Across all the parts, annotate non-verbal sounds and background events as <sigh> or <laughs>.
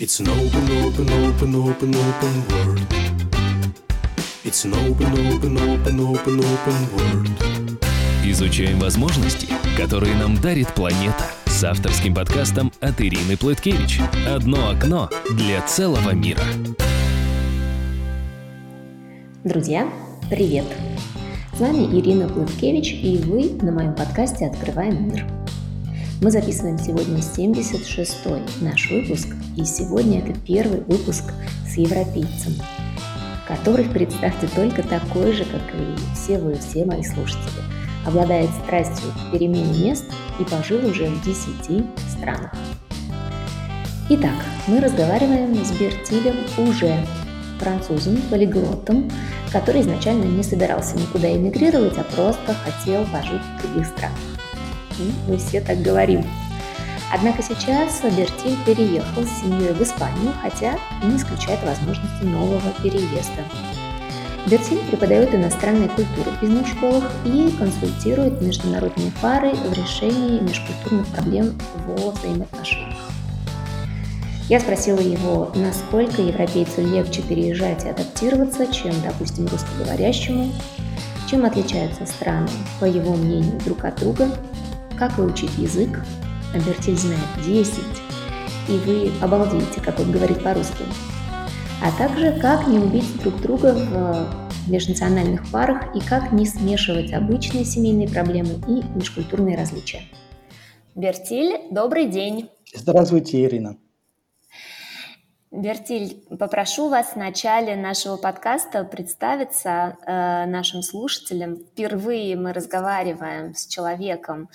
It's an open, open, open, open, open world. It's an open, open, open, open, open world. Изучаем возможности, которые нам дарит планета. С авторским подкастом от Ирины Плыткевич. Одно окно для целого мира. Друзья, привет! С вами Ирина Плыткевич, и вы на моем подкасте «Открываем мир». Мы записываем сегодня 76-й наш выпуск, и сегодня это первый выпуск с европейцем, который, представьте, только такой же, как и все вы, все мои слушатели, обладает страстью к перемене мест и пожил уже в 10 странах. Итак, мы разговариваем с Бертилем уже, французом, полиглотом, который изначально не собирался никуда эмигрировать, а просто хотел пожить в других странах мы все так говорим. Однако сейчас Бертиль переехал с семьей в Испанию, хотя и не исключает возможности нового переезда. Бертиль преподает иностранные культуры в бизнес-школах и консультирует международные пары в решении межкультурных проблем во взаимоотношениях. Я спросила его, насколько европейцу легче переезжать и адаптироваться, чем, допустим, русскоговорящему, чем отличаются страны, по его мнению, друг от друга, как выучить язык, а Бертиль знает 10, и вы обалдеете, как он говорит по-русски. А также, как не убить друг друга в межнациональных парах и как не смешивать обычные семейные проблемы и межкультурные различия. Бертиль, добрый день. Здравствуйте, Ирина. Бертиль, попрошу вас в начале нашего подкаста представиться э, нашим слушателям. Впервые мы разговариваем с человеком,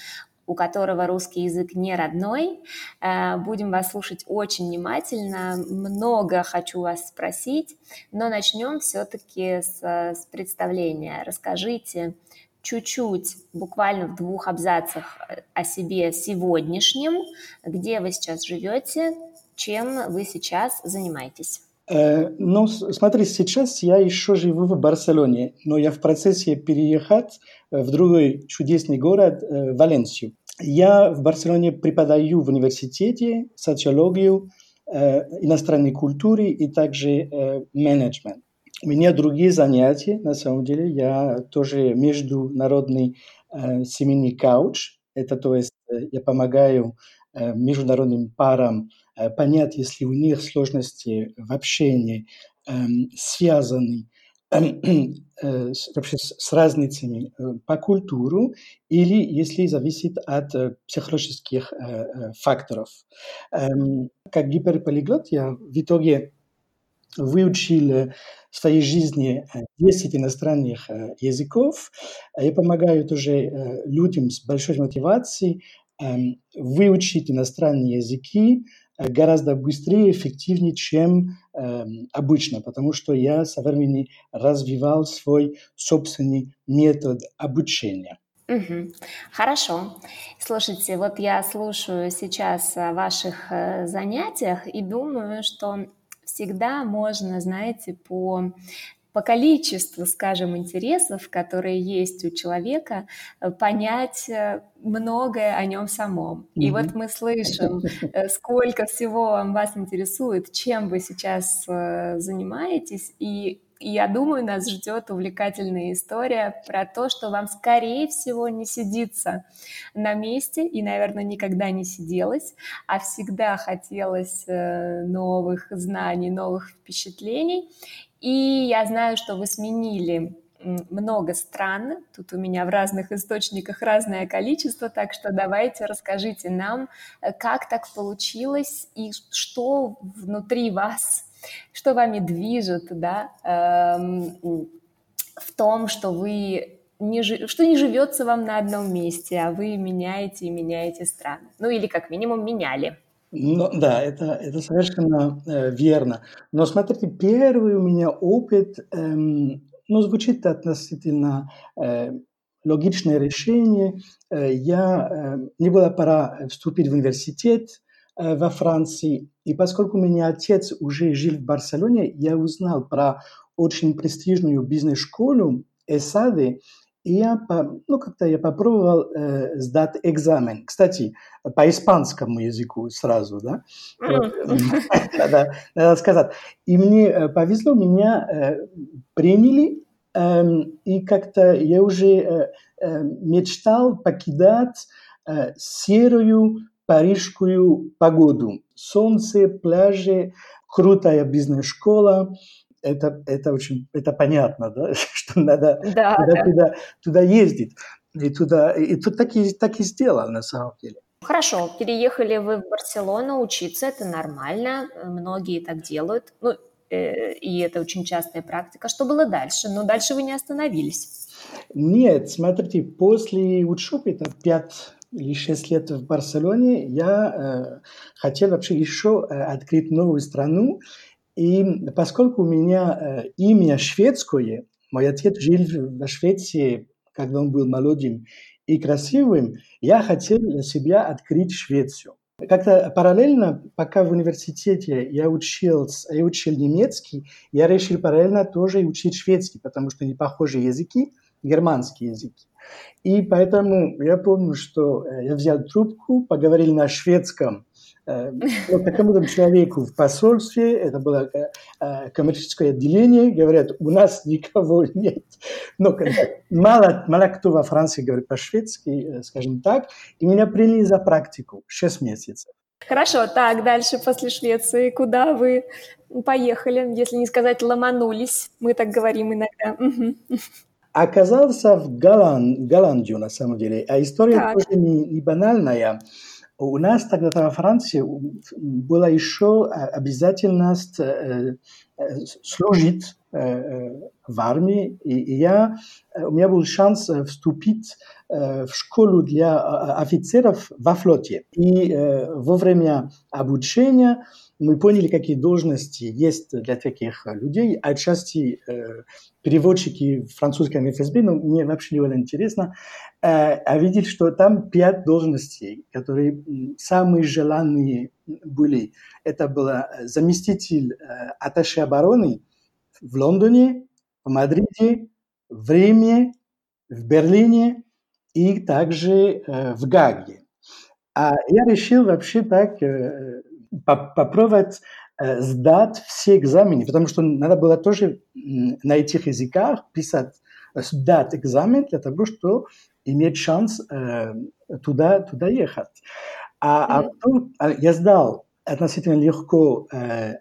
у которого русский язык не родной. Э, будем вас слушать очень внимательно. Много хочу вас спросить, но начнем все-таки с, с представления. Расскажите чуть-чуть, буквально в двух абзацах о себе сегодняшнем, где вы сейчас живете, чем вы сейчас занимаетесь. Э, ну, смотри, сейчас я еще живу в Барселоне, но я в процессе переехать в другой чудесный город, э, Валенсию. Я в Барселоне преподаю в университете социологию, э, иностранной культуры и также менеджмент. У меня другие занятия, на самом деле. Я тоже международный семейный кауч. Это то есть я помогаю международным парам Э, понять, если у них сложности в общении эм, связаны э, вообще с разницами э, по культуру или если зависит от психологических факторов. Эм, как гиперполиглот я в итоге выучил в своей жизни 10 иностранных языков. Я помогаю тоже людям с большой мотивацией выучить иностранные языки, Э, гораздо быстрее эффективнее, чем э, обычно, потому что я со временем развивал свой собственный метод обучения. Угу. Хорошо. Слушайте, вот я слушаю сейчас о ваших э, занятиях и думаю, что всегда можно, знаете, по по количеству, скажем, интересов, которые есть у человека, э, понять э, многое о нем самом. Mm-hmm. И вот мы слышим, э, сколько всего вас интересует, чем вы сейчас занимаетесь, и я думаю, нас ждет увлекательная история про то, что вам, скорее всего, не сидится на месте и, наверное, никогда не сиделось, а всегда хотелось новых знаний, новых впечатлений. И я знаю, что вы сменили много стран. Тут у меня в разных источниках разное количество, так что давайте расскажите нам, э, как так получилось и что внутри вас, что вами движет, да, эм, в том, что вы не, что не живется вам на одном месте, а вы меняете и меняете страны. Ну или как минимум меняли. Ну, да, это, это совершенно э, верно. Но смотрите, первый у меня опыт, эм, ну, звучит относительно э, логичное решение. Э, я, э, мне было пора вступить в университет э, во Франции, и поскольку у меня отец уже жил в Барселоне, я узнал про очень престижную бизнес-школу ЭСАДы, И я, ну, как-то я попробовал э, сдать экзамен. Кстати, по испанскому языку сразу, да? надо, <laughs> надо сказать. И мне э, повезло, меня э, приняли, э, и как-то я уже э, э, мечтал покидать э, серую парижскую погоду. Солнце, пляжи, крутая бизнес-школа – это, это очень это понятно, да, <laughs> что надо да, туда, да. Туда, туда ездить. И, туда, и тут так и, так и сделал на самом деле. Хорошо, переехали вы в Барселону учиться, это нормально, многие так делают, ну, э, и это очень частая практика. Что было дальше? Но дальше вы не остановились. Нет, смотрите, после учебы, это 5 или 6 лет в Барселоне, я э, хотел вообще еще э, открыть новую страну, и поскольку у меня э, имя шведское, мой отец жил в Швеции, когда он был молодым и красивым, я хотел для себя открыть Швецию. Как-то параллельно, пока в университете я учил, я учил немецкий, я решил параллельно тоже учить шведский, потому что не похожие языки, германские языки. И поэтому я помню, что э, я взял трубку, поговорил на шведском вот такому человеку в посольстве, это было коммерческое отделение, говорят, у нас никого нет. Но мало, мало кто во Франции говорит по-шведски, скажем так, и меня приняли за практику 6 месяцев. Хорошо, так, дальше после Швеции, куда вы поехали, если не сказать ломанулись, мы так говорим иногда. Оказался в Голланд, Голландию, на самом деле, а история так. тоже не, не банальная. У нас тогда во Франции была еще обязательность служить в армии, и я, у меня был шанс вступить в школу для офицеров во флоте. И во время обучения мы поняли, какие должности есть для таких людей. Отчасти переводчики в французском ФСБ, но мне вообще не было интересно, а видели, что там пять должностей, которые самые желанные были. Это был заместитель аташе обороны в Лондоне, в Мадриде, в Риме, в Берлине и также в Гаге. А я решил вообще так попробовать сдать все экзамены, потому что надо было тоже на этих языках писать, сдать экзамен для того, чтобы иметь шанс туда, туда ехать. А, а потом я сдал относительно легко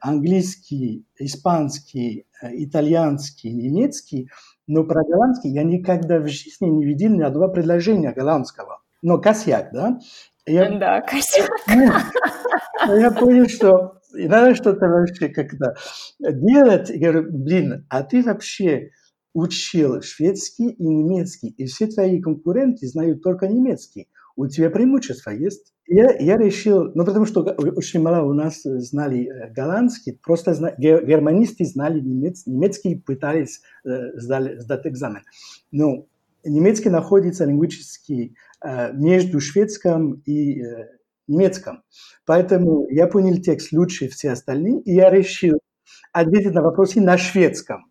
английский, испанский, итальянский, немецкий, но про голландский я никогда в жизни не видел ни одного предложения голландского. Но косяк, да? Я, да, косяк. <laughs> Я понял, что и надо что-то вообще как-то делать. Я говорю, блин, а ты вообще учил шведский и немецкий, и все твои конкуренты знают только немецкий. У тебя преимущество есть. Я, я решил, ну потому что очень мало у нас знали голландский, просто зна, германисты знали немец, немецкий, пытались э, сдали, сдать экзамен. Но немецкий находится лингвически э, между шведским и э, немецком. Поэтому я понял текст лучше все остальные, и я решил ответить на вопросы на шведском.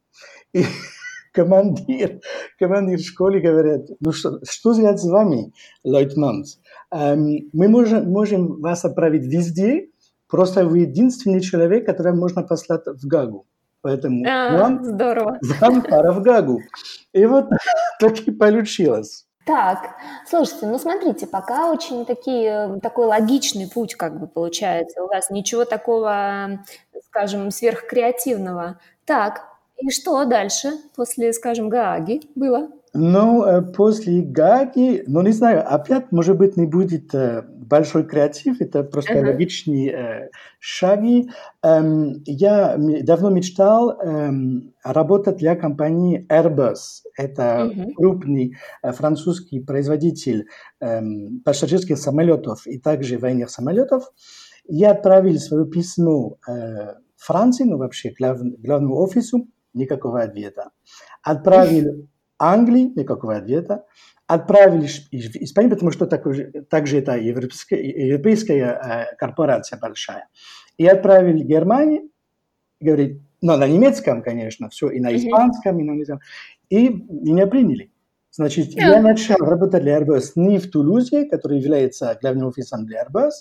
И <laughs> командир, командир школы говорит, ну что, что сделать с вами, лейтенант? Эм, мы можем, можем вас отправить везде, просто вы единственный человек, которого можно послать в Гагу. Поэтому а, вам, здорово. вам пора в Гагу. И вот <laughs> так и получилось. Так, слушайте, ну смотрите, пока очень такие, такой логичный путь как бы получается у вас, ничего такого, скажем, сверхкреативного. Так, и что дальше после, скажем, Гааги было? Ну, э, после Гаги, ну, не знаю, опять, может быть, не будет э, большой креатив, это просто uh-huh. логичные э, шаги. Эм, я давно мечтал эм, работать для компании Airbus. Это uh-huh. крупный французский производитель эм, пассажирских самолетов и также военных самолетов. Я отправил свое письмо Франции, ну, вообще, глав, главному офису, никакого ответа. Отправил Англии, никакого ответа. Отправили в Испанию, потому что также, также это европейская, европейская корпорация большая. И отправили в Германию, говорит, ну, на немецком, конечно, все, и на испанском, и на немецком. И меня приняли. Значит, yeah. я начал работать для Airbus не в Тулузе, который является главным офисом для Airbus,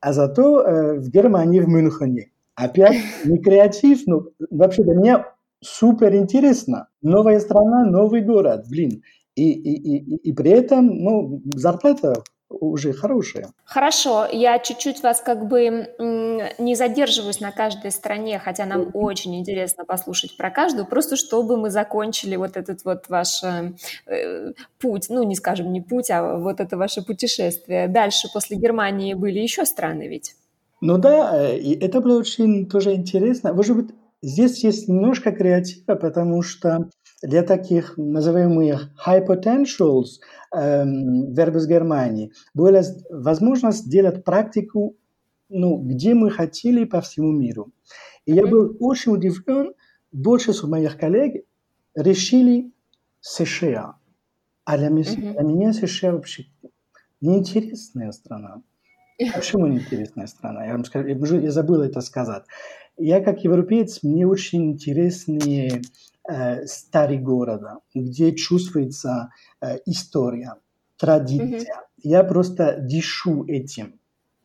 а зато э, в Германии, в Мюнхене. Опять не креатив, но вообще для меня супер интересно. Новая страна, новый город, блин. И, и, и, и при этом ну, зарплата уже хорошая. Хорошо, я чуть-чуть вас как бы не задерживаюсь на каждой стране, хотя нам очень интересно послушать про каждую, просто чтобы мы закончили вот этот вот ваш э, э, путь, ну не скажем не путь, а вот это ваше путешествие. Дальше после Германии были еще страны ведь? Ну да, э, и это было очень тоже интересно. Может быть, здесь есть немножко креатива, потому что для таких называемых high potentials эм, в Airbus Германии была возможность сделать практику, ну, где мы хотели по всему миру. И я был очень удивлен, большинство моих коллег решили США. А для, mm-hmm. для меня США вообще неинтересная страна. <laughs> Почему неинтересная страна? Я, вам скажу, я забыл это сказать. Я как европеец, мне очень интересны э, старые города, где чувствуется э, история, традиция. Mm-hmm. Я просто дышу этим.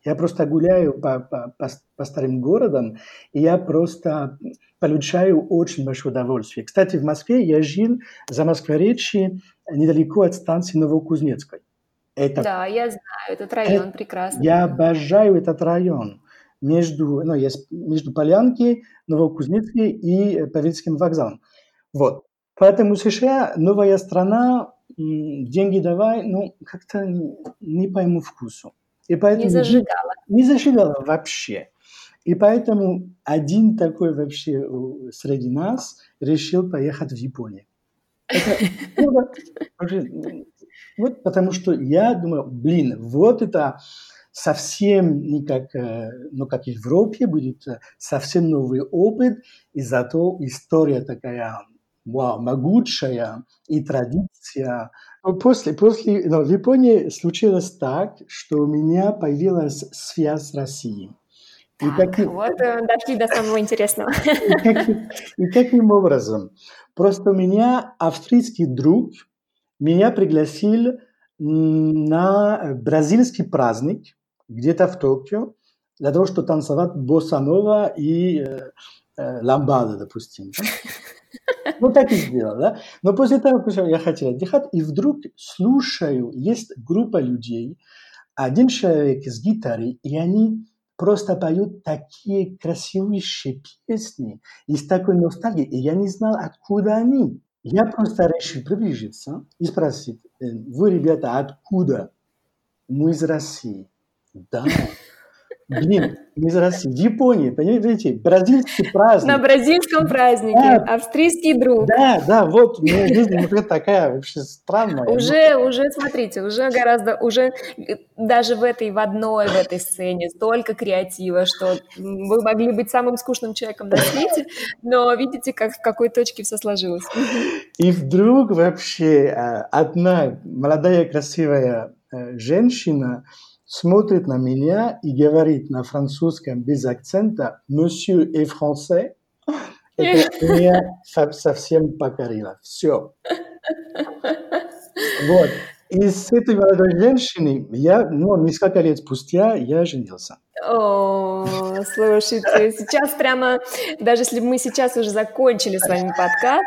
Я просто гуляю по, по, по, по старым городам, и я просто получаю очень большое удовольствие. Кстати, в Москве я жил за Москворечье недалеко от станции Новокузнецкой. Это, да, я знаю, этот район это, прекрасный. Я обожаю этот район между, ну, есть между Полянки, Новокузнецкой и Павельским вокзалом. Вот. Поэтому США новая страна, деньги давай, ну, как-то не пойму вкусу. И поэтому, не зажигала. Не зажигала вообще. И поэтому один такой вообще среди нас решил поехать в Японию. Это, ну, вот потому что я думаю, блин, вот это совсем не как, э, ну, как в Европе, будет э, совсем новый опыт, и зато история такая вау, могучая и традиция. После, после ну, в Японии случилось так, что у меня появилась связь с Россией. И так, каким, вот э, дошли до самого интересного. <laughs> И и каким образом? Просто у меня австрийский друг меня пригласил на бразильский праздник где-то в Токио для того, чтобы танцевать босса и э, э, ламбада, допустим. Ну, <laughs> так и сделал, да. Но после того, как я хотел отдыхать, и вдруг слушаю, есть группа людей, один человек с гитарой, и они просто поют такие красивые песни, и с такой ностальгией, и я не знал, откуда они. Я просто решил приблизиться и спросить, «Э, вы, ребята, откуда? Мы из России. Да. Блин, из России, в Японии, понимаете, бразильский праздник. На бразильском празднике, да, австрийский друг. Да, да, вот у меня жизнь например, такая вообще странная. Уже, уже, смотрите, уже гораздо, уже даже в этой, в одной, в этой сцене столько креатива, что вы могли быть самым скучным человеком на свете, но видите, как в какой точке все сложилось. И вдруг вообще э, одна молодая красивая э, женщина, смотрит на меня и говорит на французском без акцента «Monsieur est français», <laughs> это меня совсем покорило. Все. Вот. И с этой молодой женщиной я, ну, несколько лет спустя я женился. О, слушайте, сейчас прямо, даже если бы мы сейчас уже закончили с вами подкаст,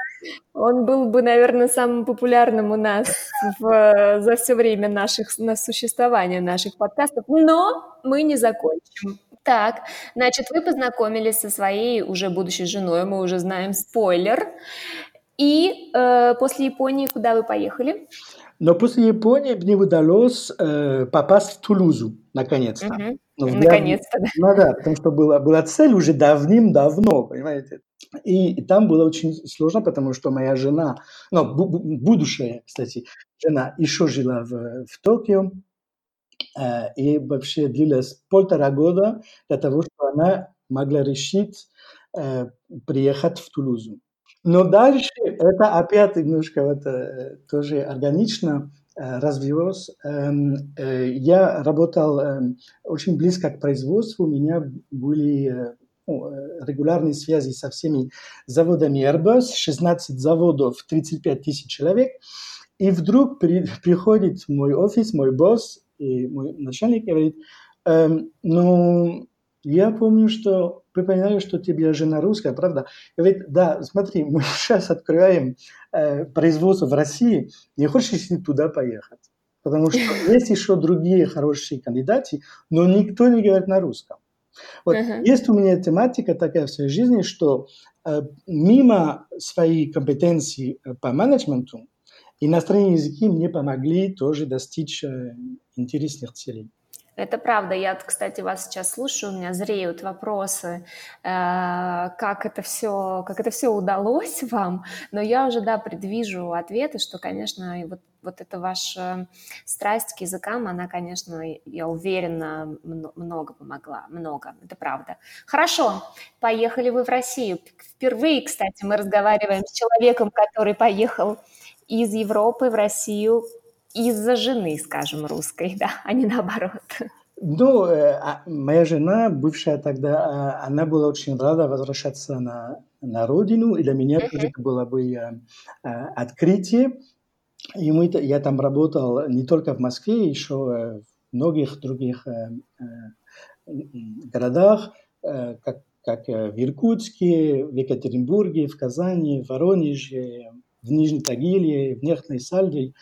он был бы, наверное, самым популярным у нас в, за все время наших, на существования наших подкастов, но мы не закончим. Так, значит, вы познакомились со своей уже будущей женой, мы уже знаем спойлер. И э, после Японии куда вы поехали? Но после Японии мне удалось э, попасть в Тулузу, наконец-то. Угу. Ну, наконец-то, да. Ну да, потому что была, была цель уже давным-давно, понимаете. И, и там было очень сложно, потому что моя жена, ну, будущая, кстати, жена еще жила в, в Токио, э, и вообще длилось полтора года для того, чтобы она могла решить э, приехать в Тулузу. Но дальше это опять немножко вот, э, тоже органично э, развилось. Эм, э, я работал эм, очень близко к производству, у меня были ну, регулярные связи со всеми заводами Airbus, 16 заводов, 35 тысяч человек. И вдруг при, <laughs> приходит мой офис, мой босс и мой начальник говорит, эм, ну, я помню, что припоминаю, что тебе жена русская, правда? Говорит, да, смотри, мы <laughs> сейчас открываем э, производство в России, не хочешь ли туда поехать? Потому что <laughs> есть еще другие хорошие кандидаты, но никто не говорит на русском. Вот uh-huh. есть у меня тематика такая в своей жизни, что э, мимо своей компетенции э, по менеджменту иностранные языки мне помогли тоже достичь э, интересных целей. Это правда. Я, кстати, вас сейчас слушаю, у меня зреют вопросы, э, как это все, как это все удалось <laughs> вам. Но я уже, да, предвижу ответы, что, конечно, вот, вот эта ваша страсть к языкам, она, конечно, я уверена, много помогла, много. Это правда. Хорошо, поехали вы в Россию. Впервые, кстати, мы разговариваем с человеком, который поехал из Европы в Россию из-за жены, скажем, русской, <laughs> да, а не наоборот. Ну, э, а моя жена, бывшая тогда, а, она была очень рада возвращаться на, на родину, и для меня тоже это было бы э, э, открытие. И мы, я там работал не только в Москве, еще в многих других городах, как, как в Иркутске, в Екатеринбурге, в Казани, в Воронеже, в Нижнем Тагиле, в Нехтной Сальве.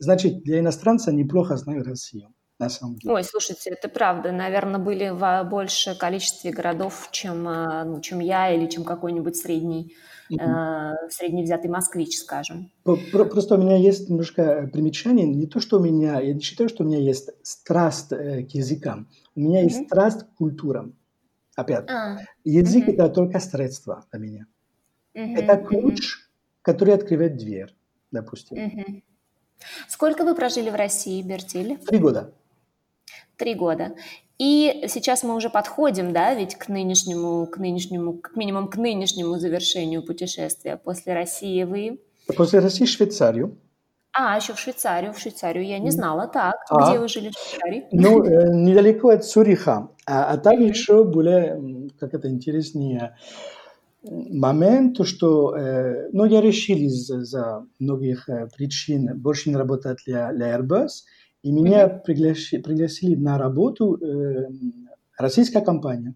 Значит, для иностранца неплохо знаю Россию. На самом деле. Ой, слушайте, это правда. Наверное, были в большее количестве городов, чем, э, ну, чем я или чем какой-нибудь средний, mm-hmm. э, средний взятый москвич, скажем. Просто у меня есть немножко примечание. Не то, что у меня, я не считаю, что у меня есть страсть э, к языкам. У меня mm-hmm. есть страсть к культурам. Опять. А, Язык mm-hmm. это только средство для меня. Mm-hmm. Это ключ, mm-hmm. который открывает дверь, допустим. Mm-hmm. Сколько вы прожили в России, Бертиль? Три года. Три года. И сейчас мы уже подходим, да, ведь к нынешнему, к нынешнему, как минимум к нынешнему завершению путешествия. После России вы... После России Швейцарию. А, еще в Швейцарию. В Швейцарию я не знала. Так, а, где вы жили в Швейцарии? Ну, э, недалеко от Цюриха. А, а там mm-hmm. еще более, как это интереснее, момент, что э, ну, я решил из-за многих э, причин больше не работать для, для Airbus, и меня mm-hmm. пригласили, пригласили на работу э, российская компания.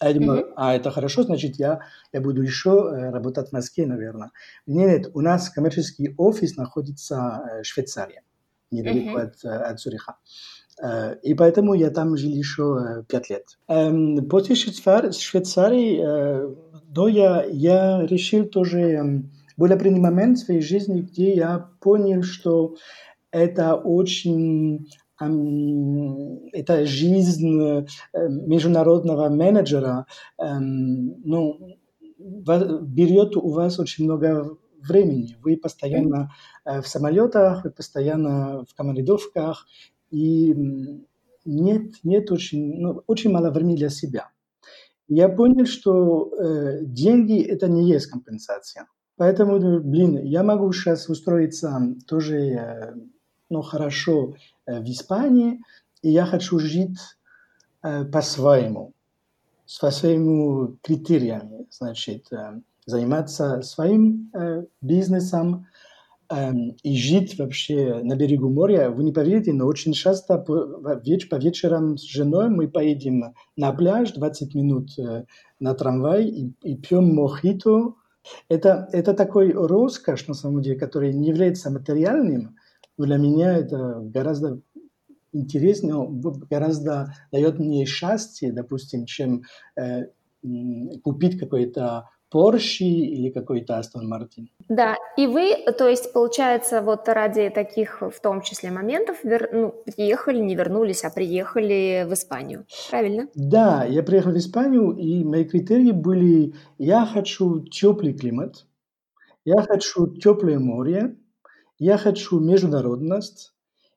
А я думаю, mm-hmm. а это хорошо, значит, я, я буду еще э, работать в Москве, наверное. Нет, нет, у нас коммерческий офис находится э, в Швейцарии, недалеко mm-hmm. от, от Цюриха. Э, и поэтому я там жил еще пять лет. Эм, после Швейцарии, да, я, я решил тоже, эм, был определенный момент в своей жизни, где я понял, что это очень это жизнь э, международного менеджера эм, ну, берет у вас очень много времени. Вы постоянно э, в самолетах, вы постоянно в командировках, и нет, нет очень, ну, очень мало времени для себя. Я понял, что э, деньги это не есть компенсация. Поэтому, блин, я могу сейчас устроиться тоже э, ну, хорошо э, в Испании, и я хочу жить э, по-своему, по своими критериями, значит, э, заниматься своим э, бизнесом и жить вообще на берегу моря. Вы не поверите, но очень часто по, веч, по вечерам с женой мы поедем на пляж 20 минут э, на трамвай и, и пьем мохито. Это, это такой роскошь, на самом деле, который не является материальным, для меня это гораздо интереснее, гораздо дает мне счастье, допустим, чем э, купить какой-то Porsche или какой-то Aston Martin. Да, и вы, то есть, получается, вот ради таких, в том числе, моментов, вер... ну, приехали, не вернулись, а приехали в Испанию, правильно? Да, я приехал в Испанию, и мои критерии были, я хочу теплый климат, я хочу теплое море, я хочу международность,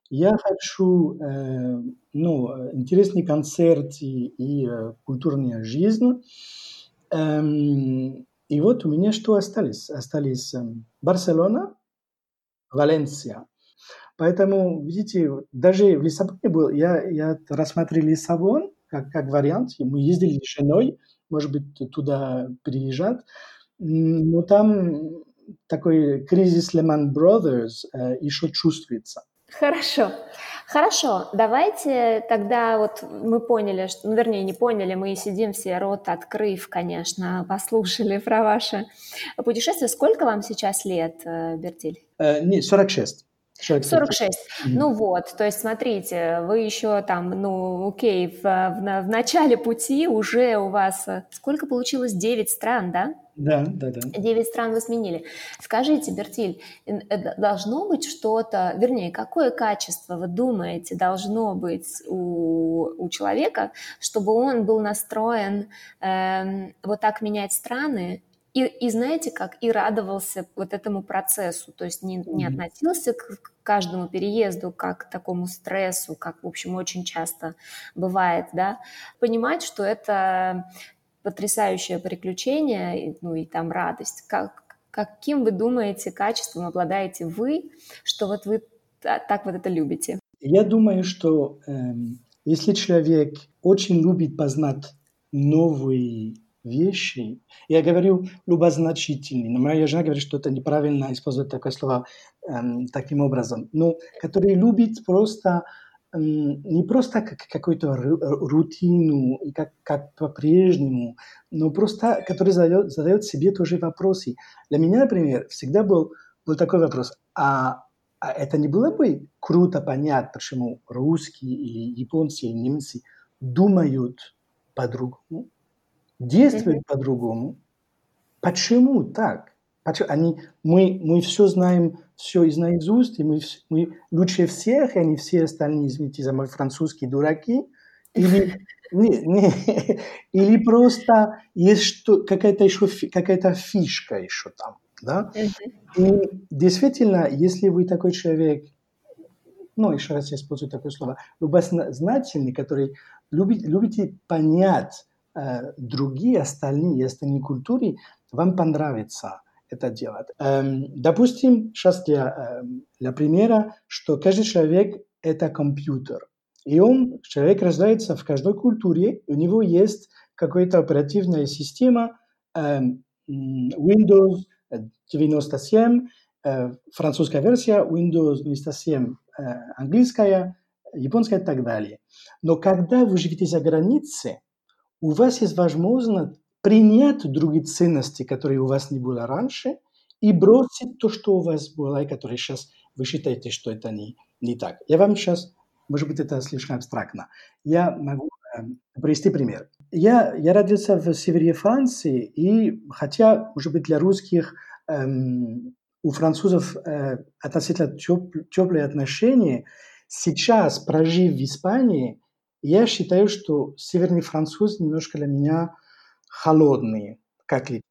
я хочу э, ну, интересный концерт и, и э, культурная жизнь. Эм, и вот у меня что остались? Остались э, Барселона, Валенсия. Поэтому, видите, даже в Лиссабоне был, я, я рассмотрел Лиссабон как, как вариант. Мы ездили с женой, может быть, туда переезжать. Но там такой кризис Lehman Brothers э, еще чувствуется. Хорошо. Хорошо, давайте тогда вот мы поняли, что, ну, вернее, не поняли, мы сидим все рот открыв, конечно, послушали про ваше путешествие. Сколько вам сейчас лет, э, Бертиль? Э, не, 46. 46. 46. Mm-hmm. Ну вот, то есть смотрите, вы еще там, ну окей, в, в, в начале пути уже у вас э, сколько получилось? 9 стран, да? Да, да, да. Девять стран вы сменили. Скажите, Бертиль, э, должно быть что-то, вернее, какое качество вы думаете должно быть у, у человека, чтобы он был настроен э, вот так менять страны и, и знаете как, и радовался вот этому процессу, то есть не, не относился к каждому переезду как к такому стрессу, как, в общем, очень часто бывает, да, понимать, что это потрясающее приключение, ну и там радость. Как, каким вы думаете качеством обладаете вы, что вот вы так вот это любите? Я думаю, что э, если человек очень любит познать новые вещи, я говорю любозначительный, но моя жена говорит, что это неправильно использовать такое слово э, таким образом, но который любит просто не просто как какую-то рутину, как, как по-прежнему, но просто который задает, задает себе тоже вопросы. Для меня, например, всегда был, был такой вопрос, а, а это не было бы круто понять, почему русские или японцы или немцы думают по-другому, действуют mm-hmm. по-другому? Почему так? Они, мы, мы все знаем, все из наизусть, и мы, мы лучше всех, и они все остальные, извините за мой французский, дураки. Или, <laughs> не, не, <laughs> или просто есть что, какая-то еще какая-то фишка еще там. Да? И действительно, если вы такой человек, ну, еще раз я использую такое слово, любознательный, который любит, любите понять другие остальные, остальные культуры, вам понравится это делать. Эм, допустим, сейчас для, эм, для примера, что каждый человек – это компьютер. И он, человек рождается в каждой культуре, у него есть какая-то оперативная система эм, Windows 97, э, французская версия, Windows 97 э, английская, японская и так далее. Но когда вы живете за границей, у вас есть возможность принять другие ценности, которые у вас не было раньше, и бросить то, что у вас было, и которое сейчас вы считаете, что это не, не так. Я вам сейчас, может быть, это слишком абстрактно. Я могу э, привести пример. Я, я родился в севере Франции, и хотя, может быть, для русских эм, у французов э, относительно теп, теплые отношения, сейчас, прожив в Испании, я считаю, что северный француз немножко для меня холодные, как личность.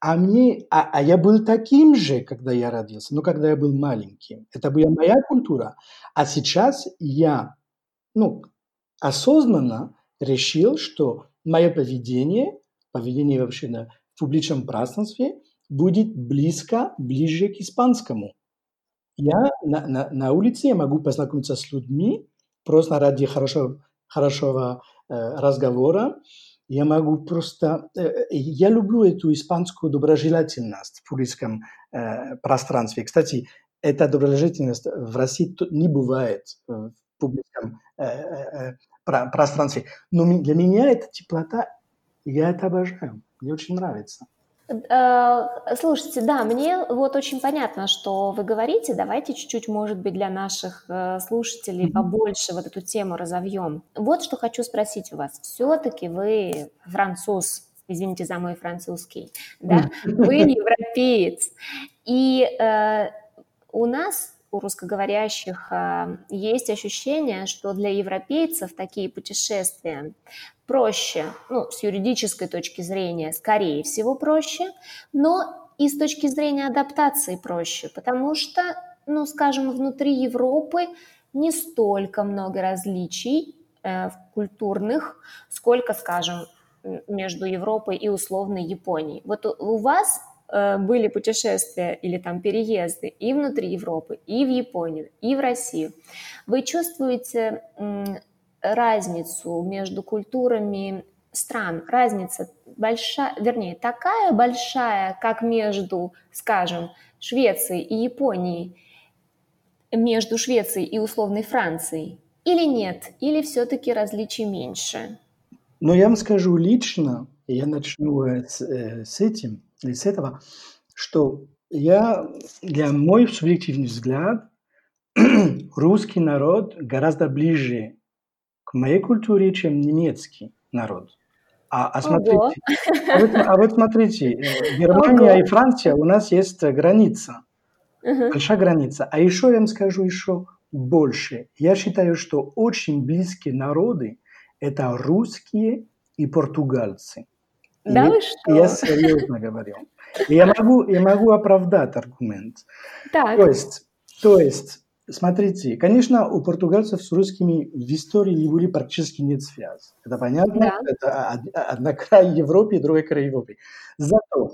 А, мне, а, а я был таким же, когда я родился, но когда я был маленьким. Это была моя культура. А сейчас я ну, осознанно решил, что мое поведение, поведение вообще на, публичном пространстве будет близко, ближе к испанскому. Я на, на, на улице я могу познакомиться с людьми просто ради хорошего, хорошего э, разговора, я могу просто... Э, э, я люблю эту испанскую доброжелательность в публичном пространстве. Кстати, эта доброжелательность в России не бывает в публичном пространстве. Но для меня эта теплота, я это обожаю. Мне очень нравится. Э, слушайте, да, мне вот очень понятно, что вы говорите. Давайте чуть-чуть, может быть, для наших э, слушателей побольше вот эту тему разовьем. Вот что хочу спросить у вас. Все-таки вы француз, извините за мой французский, да? Вы европеец. И э, у нас у русскоговорящих есть ощущение, что для европейцев такие путешествия проще, ну, с юридической точки зрения, скорее всего, проще, но и с точки зрения адаптации проще, потому что, ну, скажем, внутри Европы не столько много различий э, культурных, сколько, скажем, между Европой и условной Японией. Вот у, вас были путешествия или там переезды и внутри Европы, и в Японию, и в Россию. Вы чувствуете разницу между культурами стран разница большая, вернее, такая большая, как между, скажем, Швецией и Японией, между Швецией и условной Францией? Или нет? Или все-таки различий меньше? Но я вам скажу лично, я начну с, э, с этим, с этого, что я, для мой субъективный взгляд, <clears throat> русский народ гораздо ближе к моей культуре, чем немецкий народ. А, а смотрите, а вот, а вот смотрите, э, Германия Ого. и Франция, у нас есть граница, угу. большая граница. А еще я вам скажу еще больше. Я считаю, что очень близкие народы – это русские и португальцы. Да и, вы что? Я серьезно говорю. я могу, я могу оправдать аргумент. Так. То есть, то есть Смотрите, конечно, у португальцев с русскими в истории не были практически нет связи. Это понятно? Да. Это одна край Европы, другой край Европы. Зато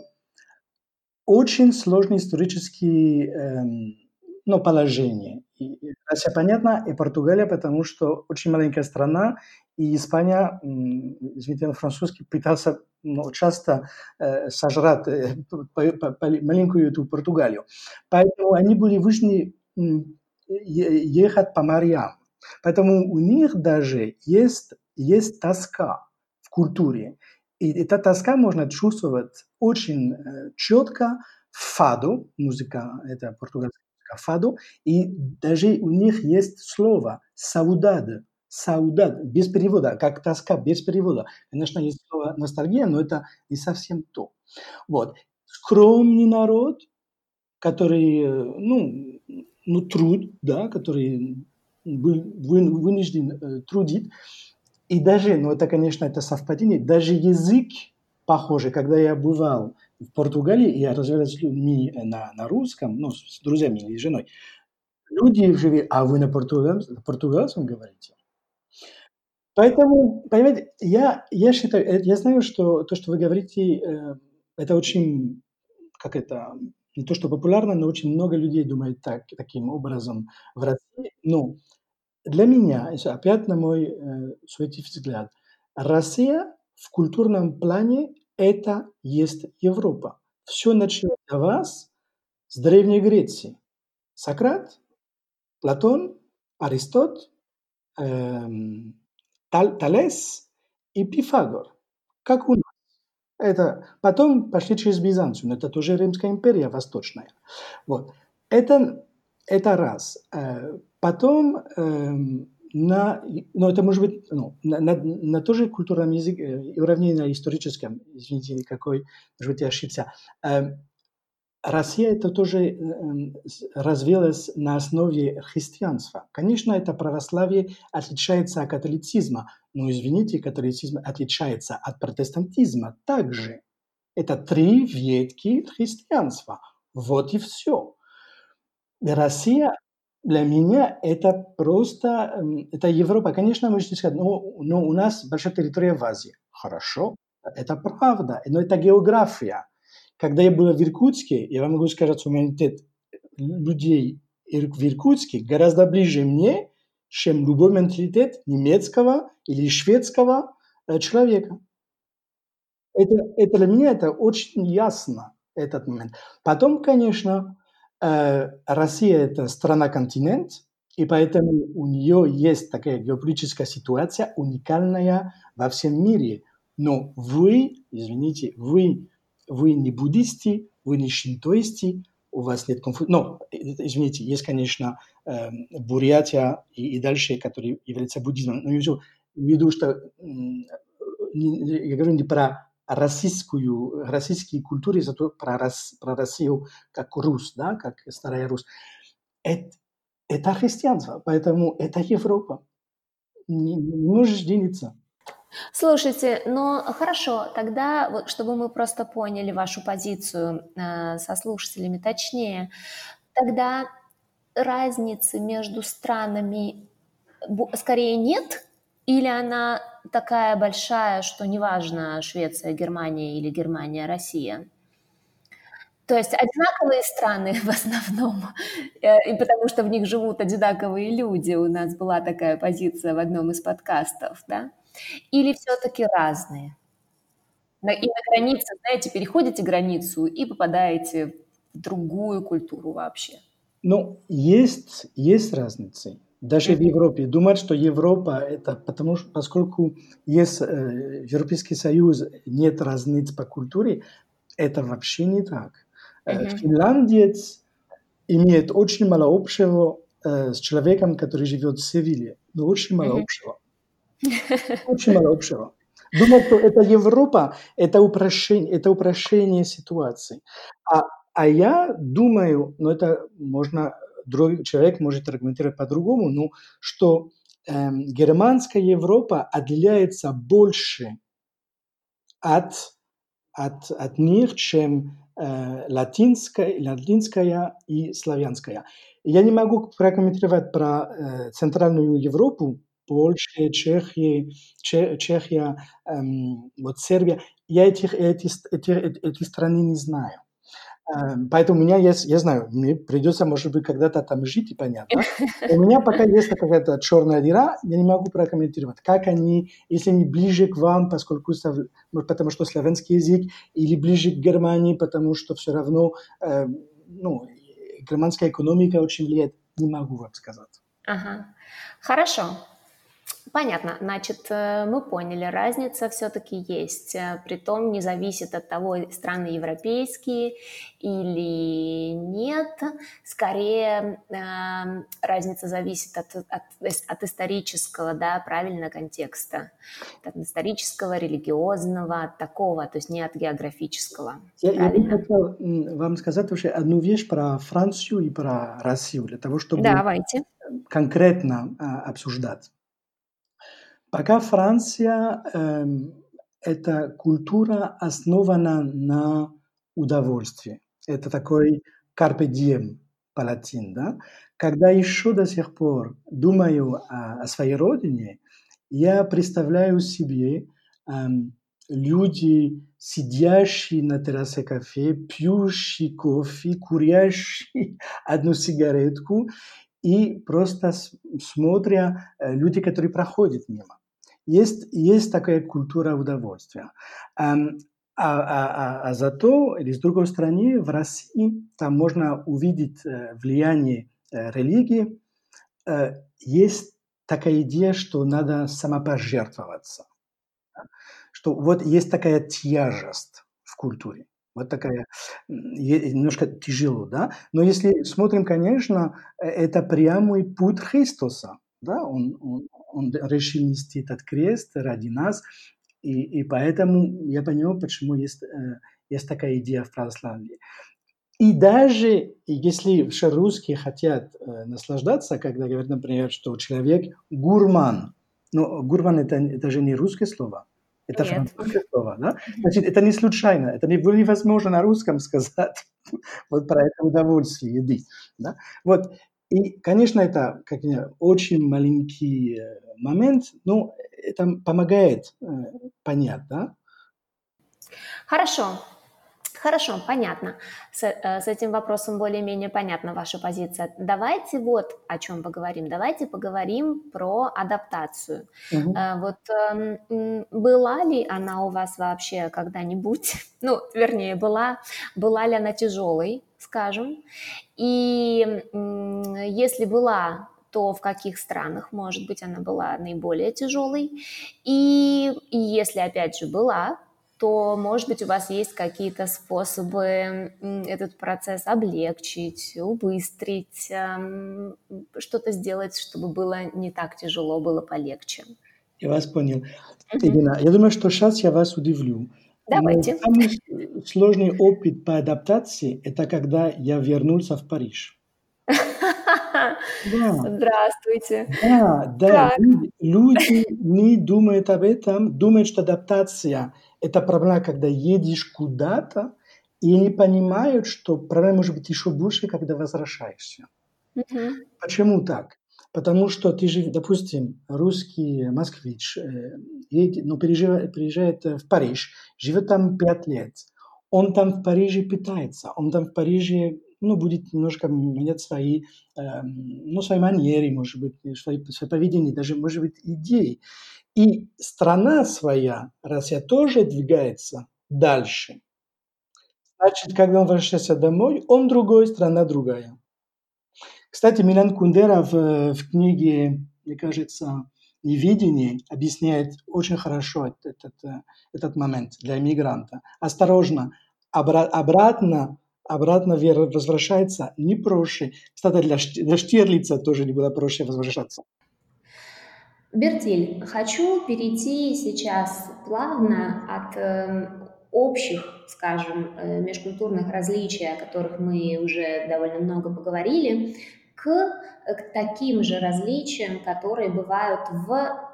очень сложный исторический эм, ну, положение. И Россия понятно, и Португалия, потому что очень маленькая страна, и Испания, извините, на французский, пытался ну, часто э, сожрать э, маленькую эту Португалию. Поэтому они были вынуждены ехать по морям. Поэтому у них даже есть, есть тоска в культуре. И эта тоска можно чувствовать очень э, четко в фаду, музыка, это португальская музыка фаду, и даже у них есть слово «саудад», «саудад», без перевода, как тоска, без перевода. Конечно, есть слово «ностальгия», но это не совсем то. Вот. Скромный народ, который, э, ну, ну, труд, да, который был вынужден э, трудить. И даже, ну это, конечно, это совпадение, даже язык похожий. Когда я бывал в Португалии, я разговаривал с людьми на, на русском, ну, с друзьями или женой, люди живы, а вы на португальском, португальском говорите? Поэтому, понимаете, я, я считаю, э, я знаю, что то, что вы говорите, э, это очень, как это, не то что популярно, но очень много людей думают так, таким образом в России. Но для меня, опять на мой э, взгляд, Россия в культурном плане это есть Европа. Все началось для вас с Древней Греции. Сократ, Платон, Аристот, эм, Талес и Пифагор. Как у нас. Это потом пошли через Бизанцию, но это тоже Римская империя восточная. Вот. Это, это раз. Потом на, ну, это может быть ну, на, на, на тоже культурном языке уравнение на историческом, извините, какой, может быть, я ошибся. Россия это тоже эм, развилась на основе христианства. Конечно, это православие отличается от католицизма, но, извините, католицизм отличается от протестантизма также. Это три ветки христианства. Вот и все. Россия для меня это просто, эм, это Европа. Конечно, можете сказать, ну, ну у нас большая территория в Азии. Хорошо, это правда, но это география. Когда я был в Иркутске, я вам могу сказать, что менталитет людей в Иркутске гораздо ближе мне, чем любой менталитет немецкого или шведского э, человека. Это, это для меня это очень ясно, этот момент. Потом, конечно, э, Россия – это страна-континент, и поэтому у нее есть такая геополитическая ситуация уникальная во всем мире. Но вы, извините, вы вы не буддисты, вы не шинтоисты, у вас нет конфликта. Но, извините, есть, конечно, э, Бурятия и, и дальше, который является буддизмом. Но я имею в виду, что я говорю не про российскую, российские культуры, зато про, Рос, про Россию как Рус, да, как старая Рус. Это, это христианство, поэтому это Европа. Не, не можешь делиться. Слушайте, ну хорошо, тогда, вот, чтобы мы просто поняли вашу позицию э, со слушателями точнее, тогда разницы между странами скорее нет, или она такая большая, что неважно, Швеция, Германия или Германия, Россия? То есть одинаковые страны <laughs> в основном, э, и потому что в них живут одинаковые люди. У нас была такая позиция в одном из подкастов, да? Или все-таки разные? И на границе, знаете, переходите границу и попадаете в другую культуру вообще. Ну, есть, есть разницы. Даже mm-hmm. в Европе. Думать, что Европа это потому что, поскольку есть э, Европейский Союз, нет разниц по культуре, это вообще не так. Mm-hmm. Финляндец имеет очень мало общего э, с человеком, который живет в Севиле. Но очень мало mm-hmm. общего. <laughs> Очень мало общего. Думаю, что это Европа, это упрощение, это упрощение ситуации. А, а я думаю, ну это можно, другой человек может аргументировать по-другому, ну, что э, германская Европа отделяется больше от, от, от них, чем э, латинская, латинская и славянская. Я не могу прокомментировать про э, Центральную Европу, Польша, Чехия, Чехия, эм, вот Сербия. Я этих, эти, эти, эти страны не знаю. Эм, поэтому у меня есть, я знаю, мне придется, может быть, когда-то там жить, и понятно. <laughs> У меня пока есть какая-то черная дыра, я не могу прокомментировать, как они, если они ближе к вам, поскольку, потому что славянский язык, или ближе к Германии, потому что все равно, э, ну, германская экономика очень влияет, не могу вам сказать. Ага. Хорошо. Понятно. Значит, э, мы поняли, разница все-таки есть. Э, Притом не зависит от того, страны европейские или нет. Скорее, эм, разница зависит от, от, от исторического, да, правильно, контекста. От исторического, религиозного, от такого, то есть не от географического. Я, я бы хотел вам сказать уже одну вещь про Францию и про Россию, для того, чтобы Давайте. конкретно а, обсуждать. Пока Франция э, – это культура, основана на удовольствии. Это такой carpe diem по-латин, да? Когда еще до сих пор думаю о, о своей родине, я представляю себе э, люди, сидящие на террасе кафе, пьющие кофе, курящие <laughs> одну сигаретку и просто смотря э, люди, которые проходят мимо. Есть, есть такая культура удовольствия. А, а, а, а зато, или с другой стороны, в России там можно увидеть э, влияние э, религии. Э, есть такая идея, что надо самопожертвоваться. Что вот есть такая тяжесть в культуре. Вот такая, немножко тяжело, да? Но если смотрим, конечно, это прямой путь Христоса, да? Он, он, он решил нести этот крест ради нас, и, и поэтому я понимаю, почему есть, э, есть такая идея в православии. И даже если все русские хотят э, наслаждаться, когда говорят, например, что человек гурман, но гурман это, это же не русское слово, это Нет. французское слово, да? Значит, это не случайно, это невозможно на русском сказать <laughs> вот про это удовольствие еды, да? Вот, и, конечно, это как очень маленький э, момент, но это помогает э, понять, да? Хорошо. Хорошо, понятно. С, э, с этим вопросом более-менее понятна ваша позиция. Давайте вот о чем поговорим. Давайте поговорим про адаптацию. Угу. Вот эм, была ли она у вас вообще когда-нибудь? <laughs> Ну, вернее, была, была ли она тяжелой, скажем? И если была, то в каких странах, может быть, она была наиболее тяжелой. И, и если, опять же, была, то, может быть, у вас есть какие-то способы этот процесс облегчить, убыстрить, эм, что-то сделать, чтобы было не так тяжело, было полегче. Я вас понял. Ирина, я думаю, что сейчас я вас удивлю. Давайте. самый сложный опыт по адаптации – это когда я вернулся в Париж. <laughs> Да. Здравствуйте. Да, да. Люди, люди не думают об этом, думают, что адаптация – это проблема, когда едешь куда-то, и не понимают, что проблема может быть еще больше, когда возвращаешься. Угу. Почему так? Потому что ты же, допустим, русский москвич, э, едет, ну, приезжает, приезжает в Париж, живет там пять лет. Он там в Париже питается, он там в Париже ну, будет немножко менять свои, э, ну, свои манеры, может быть, свои, свое поведение, даже, может быть, идеи. И страна своя, Россия, тоже двигается дальше. Значит, когда он возвращается домой, он другой, страна другая. Кстати, Милан Кундера в, в книге, мне кажется, «Невидение» объясняет очень хорошо этот, этот, момент для иммигранта. Осторожно, обра- обратно, обратно возвращается не проще. Кстати, для Штирлица тоже не было проще возвращаться. Бертель, хочу перейти сейчас плавно от э, общих, скажем, э, межкультурных различий, о которых мы уже довольно много поговорили, к, к таким же различиям, которые бывают в Эм,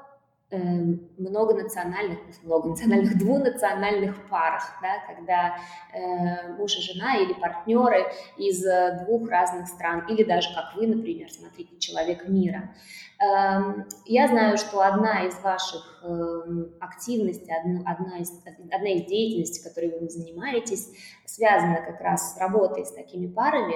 многонациональных, многонациональных, <laughs> двунациональных парах, да, когда э, муж и жена или партнеры из э, двух разных стран, или даже как вы, например, смотрите, человек мира. Э, я знаю, что одна из ваших э, активностей, одна, одна, из, одна из деятельностей, которой вы занимаетесь, связана как раз с работой с такими парами.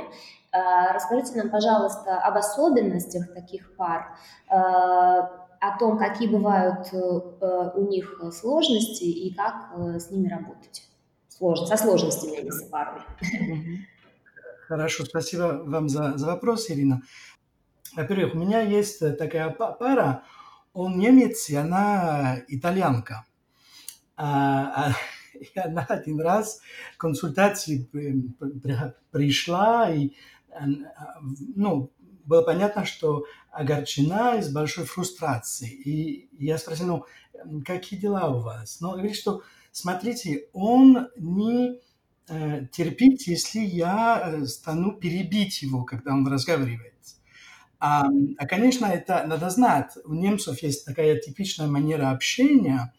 Э, расскажите нам, пожалуйста, об особенностях таких пар, э, о том, какие бывают э, э, у них сложности и как э, с ними работать. Сложно, со сложностями, не с парами. Хорошо, спасибо вам за, за вопрос, Ирина. Во-первых, у меня есть такая пара, он немец, и она итальянка. А, а, <laughs> и она один раз в консультации пришла, и ну, было понятно, что огорчена и с большой фрустрацией. И я спросил, ну, какие дела у вас? Но он говорит, что, смотрите, он не э, терпит, если я э, стану перебить его, когда он разговаривает. А, а, конечно, это надо знать. У немцев есть такая типичная манера общения.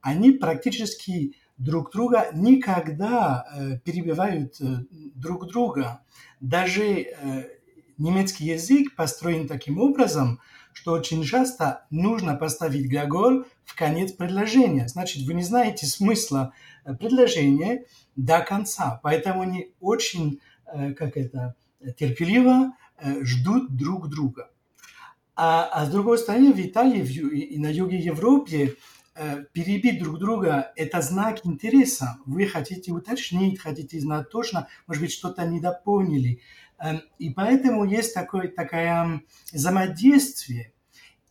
Они практически друг друга никогда э, перебивают э, друг друга. Даже э, немецкий язык построен таким образом, что очень часто нужно поставить глагол в конец предложения. Значит, вы не знаете смысла э, предложения до конца, поэтому они очень, э, как это, терпеливо э, ждут друг друга. А, а с другой стороны, в Италии и на юге Европы перебить друг друга – это знак интереса. Вы хотите уточнить, хотите знать точно, может быть, что-то недопоняли. Эм, и поэтому есть такое, такое взаимодействие.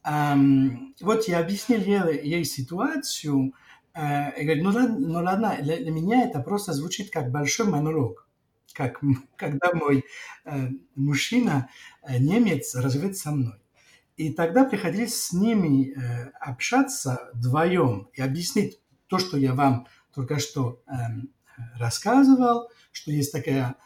Эм, вот я объяснил ей ситуацию, э, и говорю, ну ладно, ну ладно, для меня это просто звучит как большой монолог. Как, <laughs> когда мой э, мужчина, э, немец, живет со мной. И тогда приходилось с ними общаться вдвоем и объяснить то, что я вам только что эм, рассказывал, что есть такая